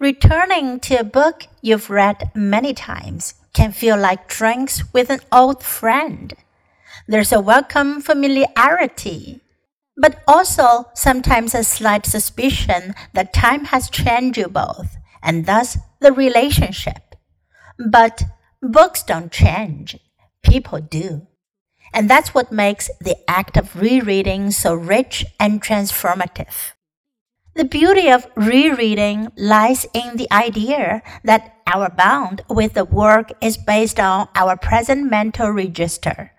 Returning to a book you've read many times can feel like drinks with an old friend. There's a welcome familiarity, but also sometimes a slight suspicion that time has changed you both, and thus the relationship. But books don't change, people do. And that's what makes the act of rereading so rich and transformative. The beauty of rereading lies in the idea that our bond with the work is based on our present mental register.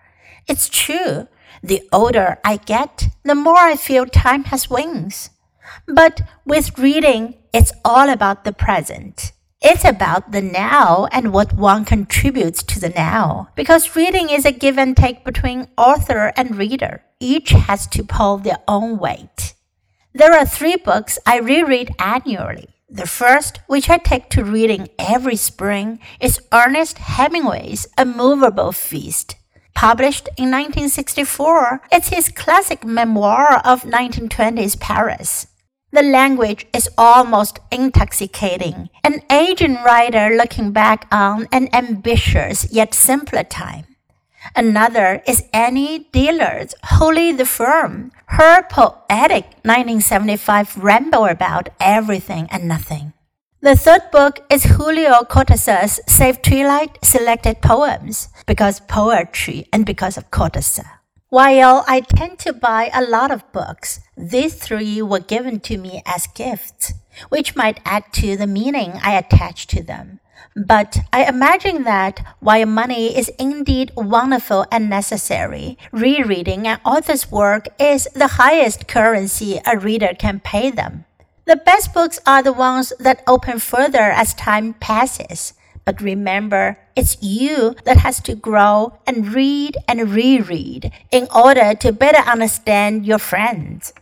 It's true, the older I get, the more I feel time has wings. But with reading, it's all about the present. It's about the now and what one contributes to the now. Because reading is a give and take between author and reader. Each has to pull their own weight. There are three books I reread annually. The first, which I take to reading every spring, is Ernest Hemingway's A Movable Feast. Published in 1964, it's his classic memoir of 1920s Paris. The language is almost intoxicating, an aging writer looking back on an ambitious yet simpler time. Another is Annie Dillard's Holy the Firm, her poetic 1975 ramble about everything and nothing. The third book is Julio Cortázar's Save Twilight Selected Poems, because poetry and because of Cortázar. While I tend to buy a lot of books, these three were given to me as gifts, which might add to the meaning I attach to them. But I imagine that while money is indeed wonderful and necessary, rereading an author's work is the highest currency a reader can pay them. The best books are the ones that open further as time passes. But remember, it's you that has to grow and read and reread in order to better understand your friends.